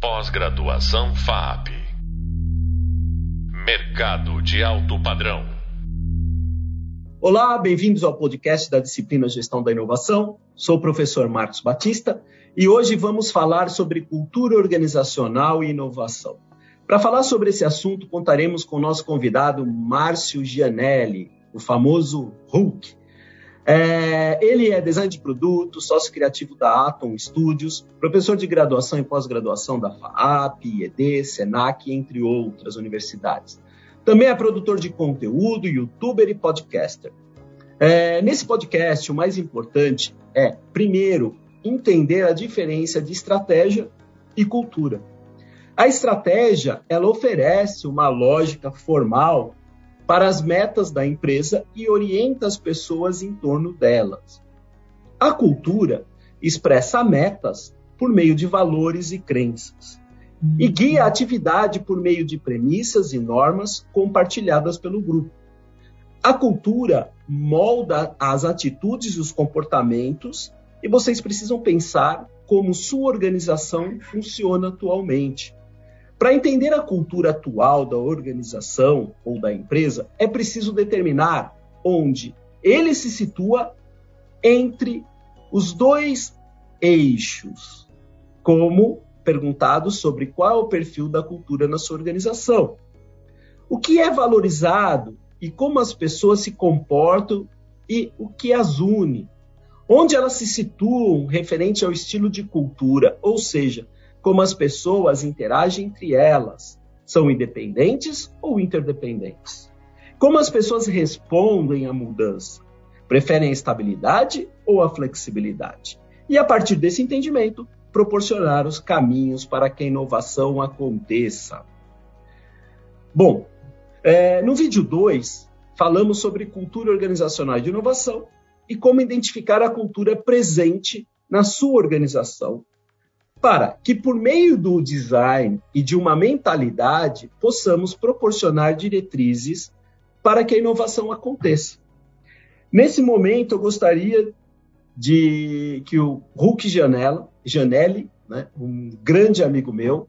Pós-graduação FAP. Mercado de alto padrão. Olá, bem-vindos ao podcast da disciplina Gestão da Inovação. Sou o professor Marcos Batista e hoje vamos falar sobre cultura organizacional e inovação. Para falar sobre esse assunto, contaremos com o nosso convidado Márcio Gianelli, o famoso Hulk. É, ele é design de produto, sócio criativo da Atom Studios, professor de graduação e pós-graduação da FAAP, IED, SENAC, entre outras universidades. Também é produtor de conteúdo, youtuber e podcaster. É, nesse podcast, o mais importante é, primeiro, entender a diferença de estratégia e cultura. A estratégia, ela oferece uma lógica formal para as metas da empresa e orienta as pessoas em torno delas. A cultura expressa metas por meio de valores e crenças e guia a atividade por meio de premissas e normas compartilhadas pelo grupo. A cultura molda as atitudes e os comportamentos e vocês precisam pensar como sua organização funciona atualmente. Para entender a cultura atual da organização ou da empresa, é preciso determinar onde ele se situa entre os dois eixos, como perguntado sobre qual é o perfil da cultura na sua organização. O que é valorizado e como as pessoas se comportam e o que as une. Onde elas se situam referente ao estilo de cultura, ou seja, como as pessoas interagem entre elas. São independentes ou interdependentes? Como as pessoas respondem à mudança? Preferem a estabilidade ou a flexibilidade? E a partir desse entendimento, proporcionar os caminhos para que a inovação aconteça. Bom, é, no vídeo 2, falamos sobre cultura organizacional de inovação e como identificar a cultura presente na sua organização para que, por meio do design e de uma mentalidade, possamos proporcionar diretrizes para que a inovação aconteça. Nesse momento, eu gostaria de que o Hulk Janela, Janelli, né, um grande amigo meu,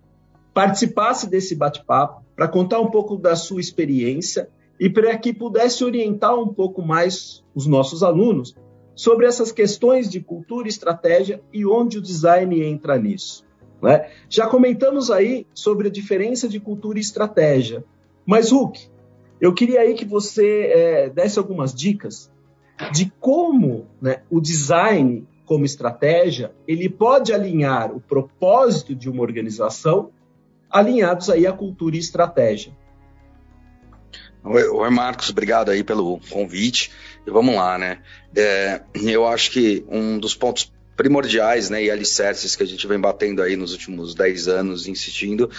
participasse desse bate-papo para contar um pouco da sua experiência e para que pudesse orientar um pouco mais os nossos alunos sobre essas questões de cultura e estratégia e onde o design entra nisso. Né? Já comentamos aí sobre a diferença de cultura e estratégia, mas Hulk, eu queria aí que você é, desse algumas dicas de como né, o design como estratégia ele pode alinhar o propósito de uma organização alinhados aí à cultura e estratégia. Oi, Marcos, obrigado aí pelo convite. E vamos lá, né? É, eu acho que um dos pontos primordiais, né, e alicerces que a gente vem batendo aí nos últimos 10 anos, insistindo,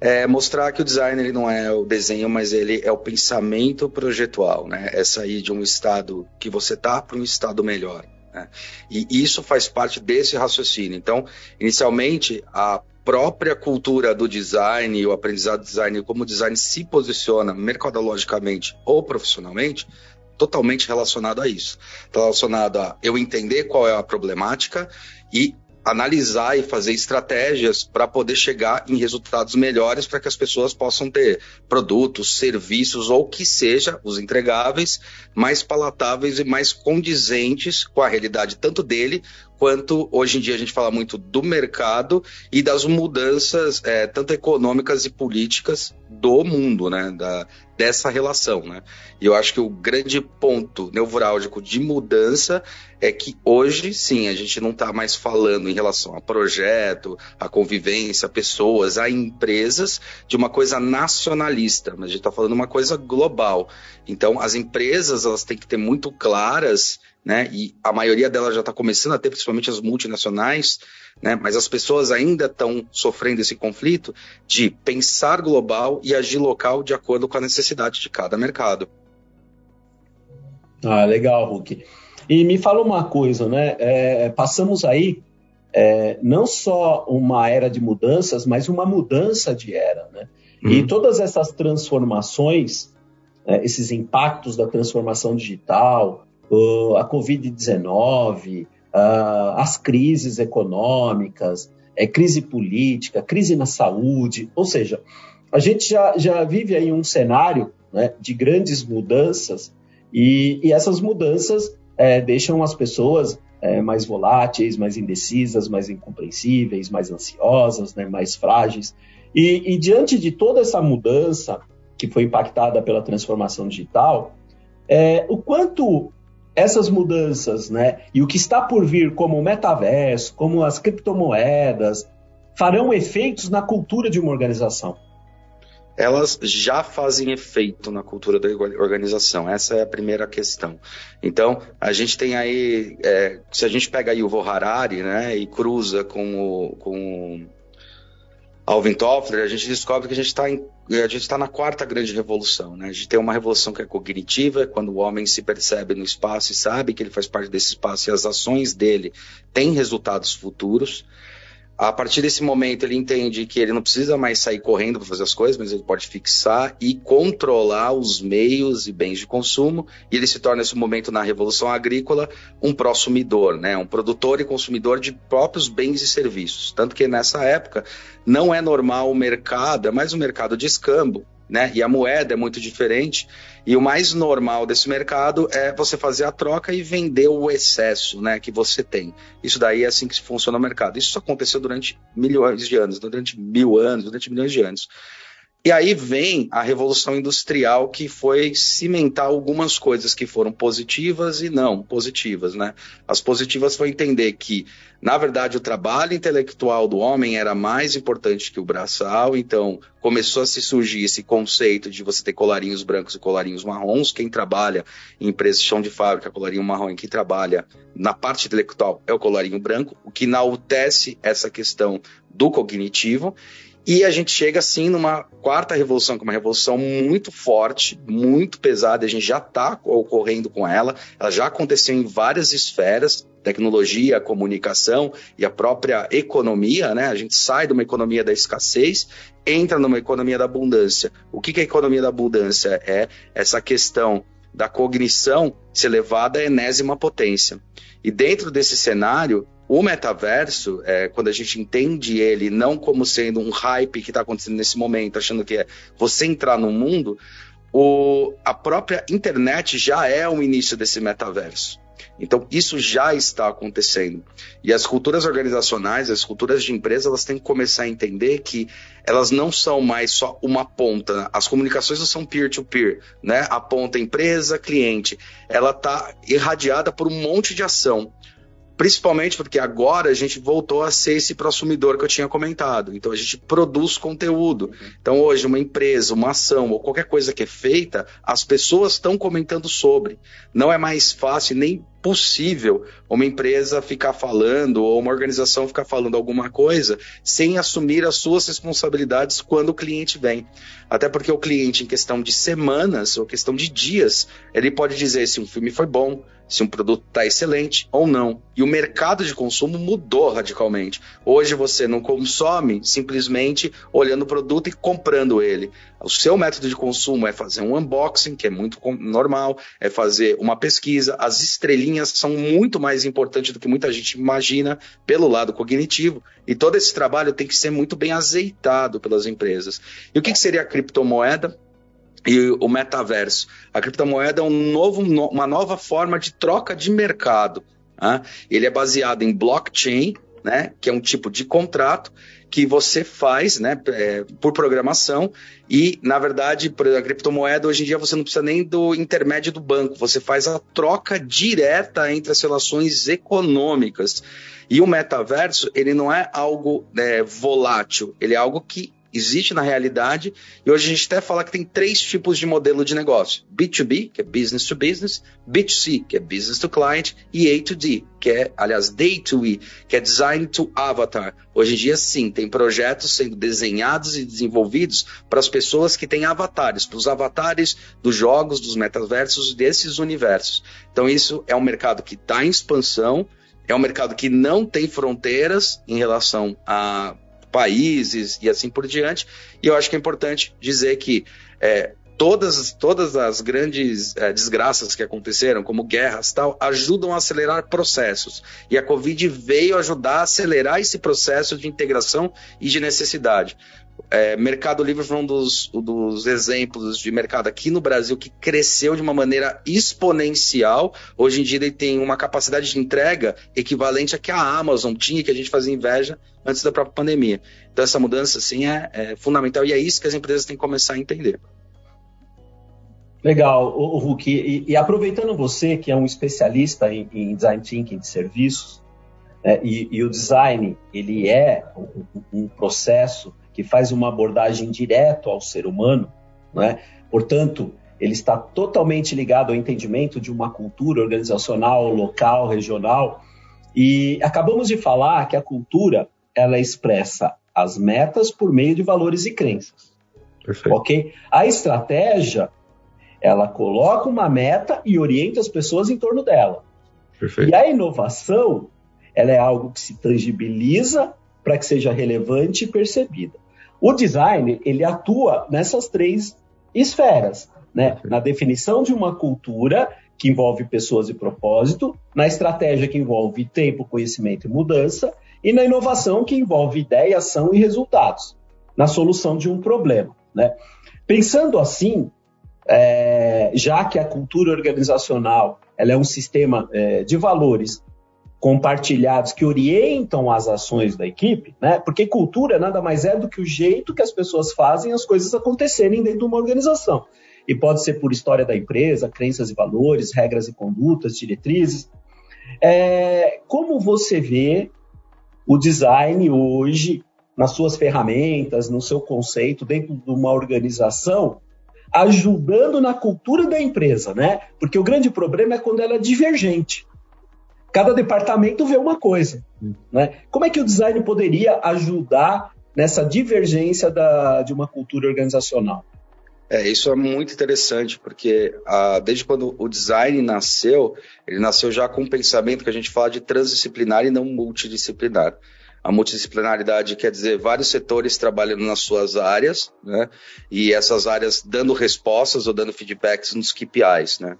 é mostrar que o design ele não é o desenho, mas ele é o pensamento projetual, né? É sair de um estado que você está para um estado melhor. Né? E isso faz parte desse raciocínio. Então, inicialmente, a própria cultura do design o aprendizado do design, como o design se posiciona mercadologicamente ou profissionalmente, totalmente relacionado a isso. Está relacionado a eu entender qual é a problemática e analisar e fazer estratégias para poder chegar em resultados melhores para que as pessoas possam ter produtos, serviços ou que seja os entregáveis mais palatáveis e mais condizentes com a realidade tanto dele quanto hoje em dia a gente fala muito do mercado e das mudanças é, tanto econômicas e políticas do mundo, né, da, dessa relação, né. E eu acho que o grande ponto neurálgico de mudança é que hoje, sim, a gente não está mais falando em relação a projeto, a convivência, a pessoas, a empresas, de uma coisa nacionalista, mas a gente está falando uma coisa global. Então, as empresas elas têm que ter muito claras né? E a maioria delas já está começando a ter, principalmente as multinacionais, né? Mas as pessoas ainda estão sofrendo esse conflito de pensar global e agir local de acordo com a necessidade de cada mercado. Ah, legal, Hulk. E me fala uma coisa, né? É, passamos aí é, não só uma era de mudanças, mas uma mudança de era, né? Uhum. E todas essas transformações, é, esses impactos da transformação digital, a Covid-19, as crises econômicas, é crise política, crise na saúde, ou seja, a gente já, já vive aí um cenário né, de grandes mudanças e, e essas mudanças é, deixam as pessoas é, mais voláteis, mais indecisas, mais incompreensíveis, mais ansiosas, né, mais frágeis. E, e, diante de toda essa mudança que foi impactada pela transformação digital, é, o quanto essas mudanças, né, e o que está por vir como o metaverso, como as criptomoedas, farão efeitos na cultura de uma organização? elas já fazem efeito na cultura da organização. Essa é a primeira questão. Então, a gente tem aí, é, se a gente pega aí o Harari, né, e cruza com o, com Alvin Toffler, a gente descobre que a gente está a gente está na quarta grande revolução, né? A gente tem uma revolução que é cognitiva, quando o homem se percebe no espaço e sabe que ele faz parte desse espaço e as ações dele têm resultados futuros a partir desse momento ele entende que ele não precisa mais sair correndo para fazer as coisas, mas ele pode fixar e controlar os meios e bens de consumo, e ele se torna nesse momento na revolução agrícola um prosumidor, né, um produtor e consumidor de próprios bens e serviços. Tanto que nessa época não é normal o mercado, é mais um mercado de escambo, né? E a moeda é muito diferente. E o mais normal desse mercado é você fazer a troca e vender o excesso, né, que você tem. Isso daí é assim que funciona o mercado. Isso aconteceu durante milhões de anos, durante mil anos, durante milhões de anos. E aí vem a Revolução Industrial, que foi cimentar algumas coisas que foram positivas e não positivas. Né? As positivas foi entender que, na verdade, o trabalho intelectual do homem era mais importante que o braçal, então começou a se surgir esse conceito de você ter colarinhos brancos e colarinhos marrons. Quem trabalha em empresas de chão de fábrica, colarinho marrom, e quem trabalha na parte intelectual é o colarinho branco, o que enaltece essa questão do cognitivo. E a gente chega assim numa quarta revolução, que é uma revolução muito forte, muito pesada, a gente já está ocorrendo com ela, ela já aconteceu em várias esferas, tecnologia, comunicação e a própria economia, né? A gente sai de uma economia da escassez, entra numa economia da abundância. O que, é a economia da abundância? É essa questão da cognição ser levada à enésima potência. E dentro desse cenário, o metaverso, é, quando a gente entende ele não como sendo um hype que está acontecendo nesse momento, achando que é você entrar no mundo, o, a própria internet já é o início desse metaverso. Então, isso já está acontecendo. E as culturas organizacionais, as culturas de empresa, elas têm que começar a entender que elas não são mais só uma ponta. As comunicações não são peer-to-peer, -peer, né? A ponta empresa, cliente. Ela está irradiada por um monte de ação. Principalmente porque agora a gente voltou a ser esse prosumidor que eu tinha comentado. Então a gente produz conteúdo. Então hoje uma empresa, uma ação ou qualquer coisa que é feita, as pessoas estão comentando sobre. Não é mais fácil nem possível uma empresa ficar falando ou uma organização ficar falando alguma coisa sem assumir as suas responsabilidades quando o cliente vem. Até porque o cliente, em questão de semanas ou questão de dias, ele pode dizer se um filme foi bom, se um produto está excelente ou não. E o mercado de consumo mudou radicalmente. Hoje você não consome simplesmente olhando o produto e comprando ele. O seu método de consumo é fazer um unboxing, que é muito normal, é fazer uma pesquisa. As estrelinhas são muito mais importantes do que muita gente imagina pelo lado cognitivo. E todo esse trabalho tem que ser muito bem azeitado pelas empresas. E o que, que seria a criptomoeda? E o metaverso. A criptomoeda é um novo, uma nova forma de troca de mercado. Né? Ele é baseado em blockchain, né, que é um tipo de contrato que você faz né, é, por programação e, na verdade, a criptomoeda, hoje em dia você não precisa nem do intermédio do banco, você faz a troca direta entre as relações econômicas. E o metaverso, ele não é algo é, volátil, ele é algo que existe na realidade, e hoje a gente até fala que tem três tipos de modelo de negócio: B2B, que é business to business, B2C, que é business to client, e A2D, que é, aliás, Day to E, que é design to avatar. Hoje em dia, sim, tem projetos sendo desenhados e desenvolvidos para as pessoas que têm avatares, para os avatares dos jogos, dos metaversos, desses universos. Então, isso é um mercado que está em expansão. É um mercado que não tem fronteiras em relação a países e assim por diante. E eu acho que é importante dizer que é, todas, todas as grandes é, desgraças que aconteceram, como guerras tal, ajudam a acelerar processos. E a Covid veio ajudar a acelerar esse processo de integração e de necessidade. É, mercado Livre foi um dos, dos, exemplos de mercado aqui no Brasil que cresceu de uma maneira exponencial. Hoje em dia ele tem uma capacidade de entrega equivalente a que a Amazon tinha, que a gente fazia inveja antes da própria pandemia. Então essa mudança assim é, é fundamental e é isso que as empresas têm que começar a entender. Legal, o, Hulk. E, e, aproveitando você, que é um especialista em, em design thinking de serviços, é, e, e, o design ele é um, um, processo que faz uma abordagem direto ao ser humano, né? portanto, ele está totalmente ligado ao entendimento de uma cultura organizacional, local, regional. E acabamos de falar que a cultura ela expressa as metas por meio de valores e crenças. Perfeito. Ok? A estratégia ela coloca uma meta e orienta as pessoas em torno dela. Perfeito. E a inovação, ela é algo que se tangibiliza para que seja relevante e percebida. O design, ele atua nessas três esferas, né? Na definição de uma cultura que envolve pessoas e propósito, na estratégia que envolve tempo, conhecimento e mudança, e na inovação que envolve ideia, ação e resultados, na solução de um problema, né? Pensando assim, é, já que a cultura organizacional ela é um sistema é, de valores compartilhados que orientam as ações da equipe, né? Porque cultura nada mais é do que o jeito que as pessoas fazem as coisas acontecerem dentro de uma organização. E pode ser por história da empresa, crenças e valores, regras e condutas, diretrizes. É, como você vê o design hoje nas suas ferramentas, no seu conceito, dentro de uma organização, ajudando na cultura da empresa, né? Porque o grande problema é quando ela é divergente. Cada departamento vê uma coisa, né? Como é que o design poderia ajudar nessa divergência da, de uma cultura organizacional? É, isso é muito interessante, porque ah, desde quando o design nasceu, ele nasceu já com um pensamento que a gente fala de transdisciplinar e não multidisciplinar. A multidisciplinaridade quer dizer vários setores trabalhando nas suas áreas, né? E essas áreas dando respostas ou dando feedbacks nos KPIs, né?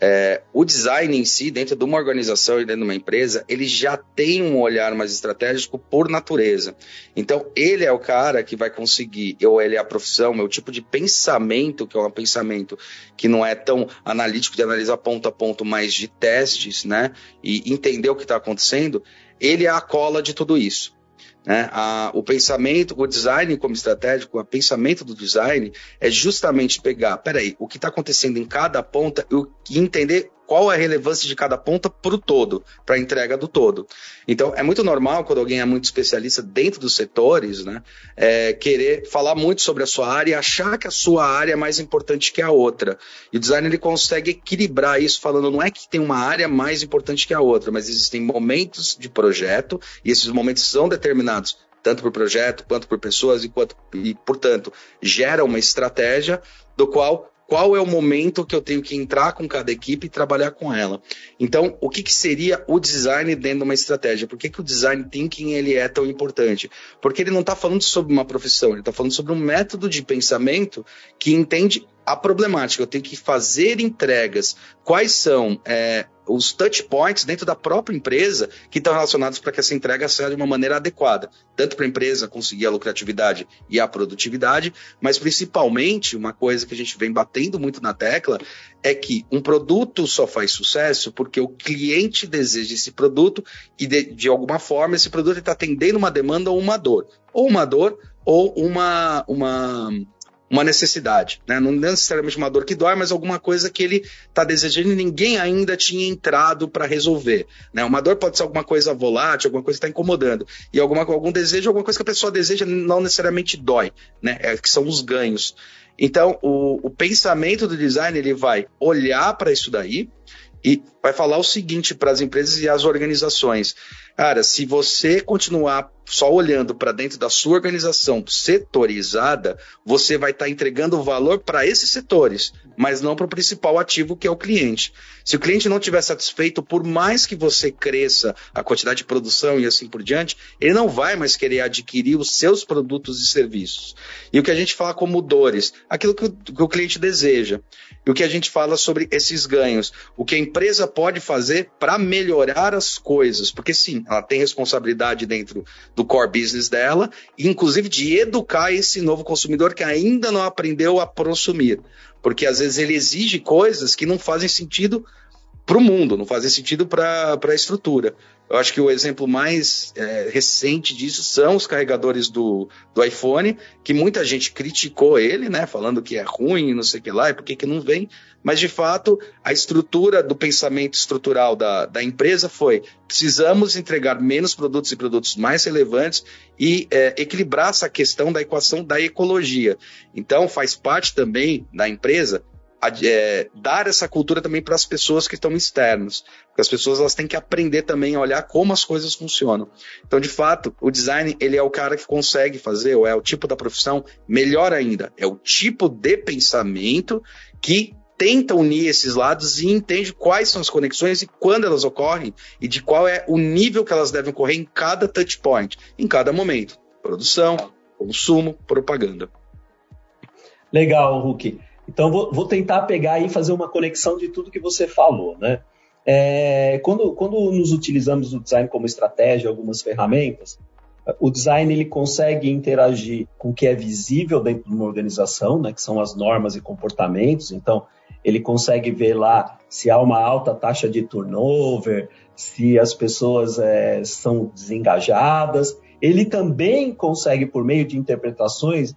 É, o design em si, dentro de uma organização e dentro de uma empresa, ele já tem um olhar mais estratégico por natureza. Então, ele é o cara que vai conseguir, ou ele é a profissão, é o tipo de pensamento, que é um pensamento que não é tão analítico de analisar ponto a ponto, mas de testes, né? E entender o que está acontecendo ele é a cola de tudo isso. Né? A, o pensamento, o design como estratégico, o pensamento do design é justamente pegar, peraí, o que está acontecendo em cada ponta e entender qual é a relevância de cada ponta para o todo, para a entrega do todo. Então, é muito normal quando alguém é muito especialista dentro dos setores, né, é, querer falar muito sobre a sua área e achar que a sua área é mais importante que a outra. E o design ele consegue equilibrar isso, falando não é que tem uma área mais importante que a outra, mas existem momentos de projeto e esses momentos são determinados tanto por projeto quanto por pessoas e, quanto, e portanto, gera uma estratégia do qual qual é o momento que eu tenho que entrar com cada equipe e trabalhar com ela. Então, o que, que seria o design dentro de uma estratégia? Por que, que o design thinking ele é tão importante? Porque ele não está falando sobre uma profissão, ele está falando sobre um método de pensamento que entende a problemática. Eu tenho que fazer entregas. Quais são é, os touch points dentro da própria empresa que estão relacionados para que essa entrega seja de uma maneira adequada, tanto para a empresa conseguir a lucratividade e a produtividade, mas principalmente uma coisa que a gente vem batendo muito na tecla é que um produto só faz sucesso porque o cliente deseja esse produto e de, de alguma forma esse produto está atendendo uma demanda ou uma dor, ou uma dor ou uma uma uma necessidade, né? Não necessariamente uma dor que dói, mas alguma coisa que ele está desejando e ninguém ainda tinha entrado para resolver, né? Uma dor pode ser alguma coisa volátil, alguma coisa que está incomodando e alguma algum desejo, alguma coisa que a pessoa deseja não necessariamente dói, né? É, que são os ganhos. Então, o, o pensamento do design ele vai olhar para isso daí e vai falar o seguinte para as empresas e as organizações: cara, se você continuar só olhando para dentro da sua organização setorizada, você vai estar tá entregando valor para esses setores, mas não para o principal ativo que é o cliente. Se o cliente não estiver satisfeito, por mais que você cresça a quantidade de produção e assim por diante, ele não vai mais querer adquirir os seus produtos e serviços. E o que a gente fala como dores, aquilo que o, que o cliente deseja. E o que a gente fala sobre esses ganhos, o que a empresa pode fazer para melhorar as coisas, porque sim, ela tem responsabilidade dentro do core business dela, inclusive de educar esse novo consumidor que ainda não aprendeu a prosumir. Porque às vezes ele exige coisas que não fazem sentido para o mundo, não fazem sentido para a estrutura. Eu acho que o exemplo mais é, recente disso são os carregadores do, do iPhone, que muita gente criticou ele, né, falando que é ruim, não sei o que lá, e por que, que não vem. Mas, de fato, a estrutura do pensamento estrutural da, da empresa foi: precisamos entregar menos produtos e produtos mais relevantes e é, equilibrar essa questão da equação da ecologia. Então, faz parte também da empresa é, dar essa cultura também para as pessoas que estão externas. Porque as pessoas elas têm que aprender também a olhar como as coisas funcionam. Então, de fato, o design ele é o cara que consegue fazer, ou é o tipo da profissão, melhor ainda, é o tipo de pensamento que tenta unir esses lados e entende quais são as conexões e quando elas ocorrem e de qual é o nível que elas devem ocorrer em cada touch point, em cada momento. Produção, consumo, propaganda. Legal, Hulk. Então, vou, vou, tentar pegar e fazer uma conexão de tudo que você falou, né? É, quando, quando nos utilizamos o design como estratégia, algumas ferramentas, o design ele consegue interagir com o que é visível dentro de uma organização, né, que são as normas e comportamentos. Então, ele consegue ver lá se há uma alta taxa de turnover, se as pessoas é, são desengajadas. Ele também consegue, por meio de interpretações,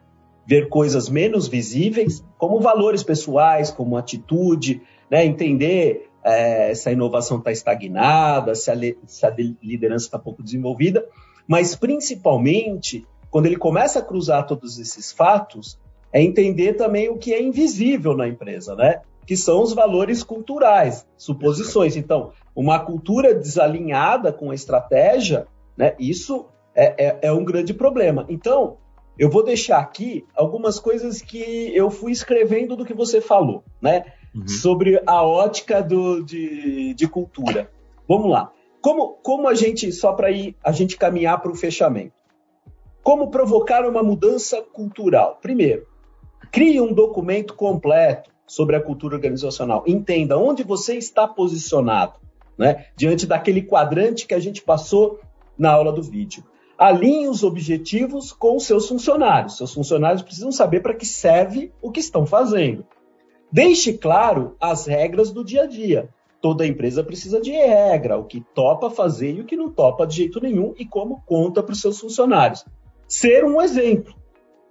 ver coisas menos visíveis, como valores pessoais, como atitude, né? entender é, se a inovação está estagnada, se a, se a liderança está pouco desenvolvida, mas principalmente, quando ele começa a cruzar todos esses fatos, é entender também o que é invisível na empresa, né? que são os valores culturais, suposições. Então, uma cultura desalinhada com a estratégia, né, isso é, é, é um grande problema. Então, eu vou deixar aqui algumas coisas que eu fui escrevendo do que você falou, né? Uhum. Sobre a ótica do, de, de cultura. Vamos lá. Como, como a gente, só para ir a gente caminhar para o fechamento. Como provocar uma mudança cultural? Primeiro, crie um documento completo sobre a cultura organizacional. Entenda onde você está posicionado, né? Diante daquele quadrante que a gente passou na aula do vídeo alinhe os objetivos com os seus funcionários. Seus funcionários precisam saber para que serve o que estão fazendo. Deixe claro as regras do dia a dia. Toda empresa precisa de regra, o que topa fazer e o que não topa de jeito nenhum e como conta para os seus funcionários. Ser um exemplo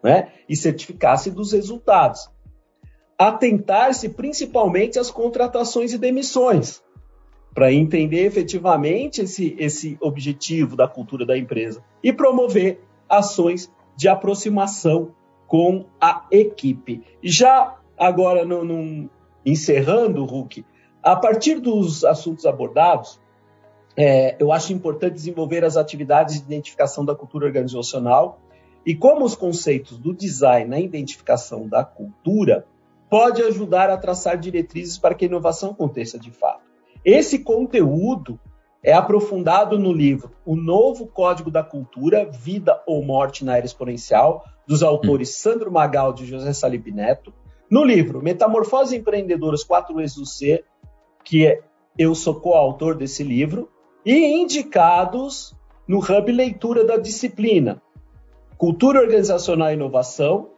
né? e certificar-se dos resultados. Atentar-se principalmente às contratações e demissões para entender efetivamente esse, esse objetivo da cultura da empresa e promover ações de aproximação com a equipe. Já agora, no, no, encerrando, Hulk, a partir dos assuntos abordados, é, eu acho importante desenvolver as atividades de identificação da cultura organizacional e como os conceitos do design na identificação da cultura pode ajudar a traçar diretrizes para que a inovação aconteça de fato. Esse conteúdo é aprofundado no livro O Novo Código da Cultura, Vida ou Morte na Era Exponencial, dos autores hum. Sandro Magaldi e José Salib Neto. No livro Metamorfose Empreendedoras 4 E's do C, que é, eu sou coautor desse livro, e indicados no Hub Leitura da Disciplina, Cultura Organizacional e Inovação,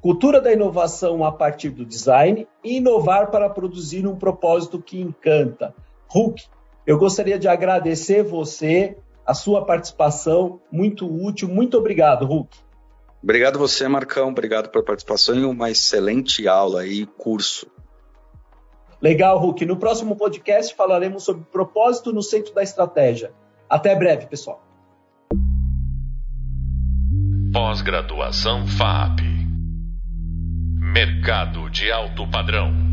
Cultura da inovação a partir do design e inovar para produzir um propósito que encanta. Hulk, eu gostaria de agradecer você, a sua participação, muito útil. Muito obrigado, Hulk. Obrigado você, Marcão. Obrigado pela participação e uma excelente aula e curso. Legal, Hulk. No próximo podcast falaremos sobre propósito no centro da estratégia. Até breve, pessoal. Pós-graduação FAP Mercado de alto padrão.